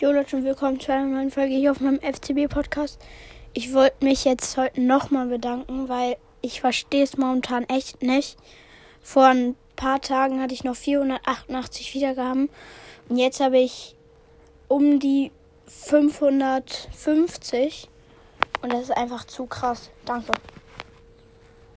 Jo Leute und willkommen zu einer neuen Folge hier auf meinem FCB-Podcast. Ich wollte mich jetzt heute nochmal bedanken, weil ich verstehe es momentan echt nicht. Vor ein paar Tagen hatte ich noch 488 Wiedergaben und jetzt habe ich um die 550 und das ist einfach zu krass. Danke.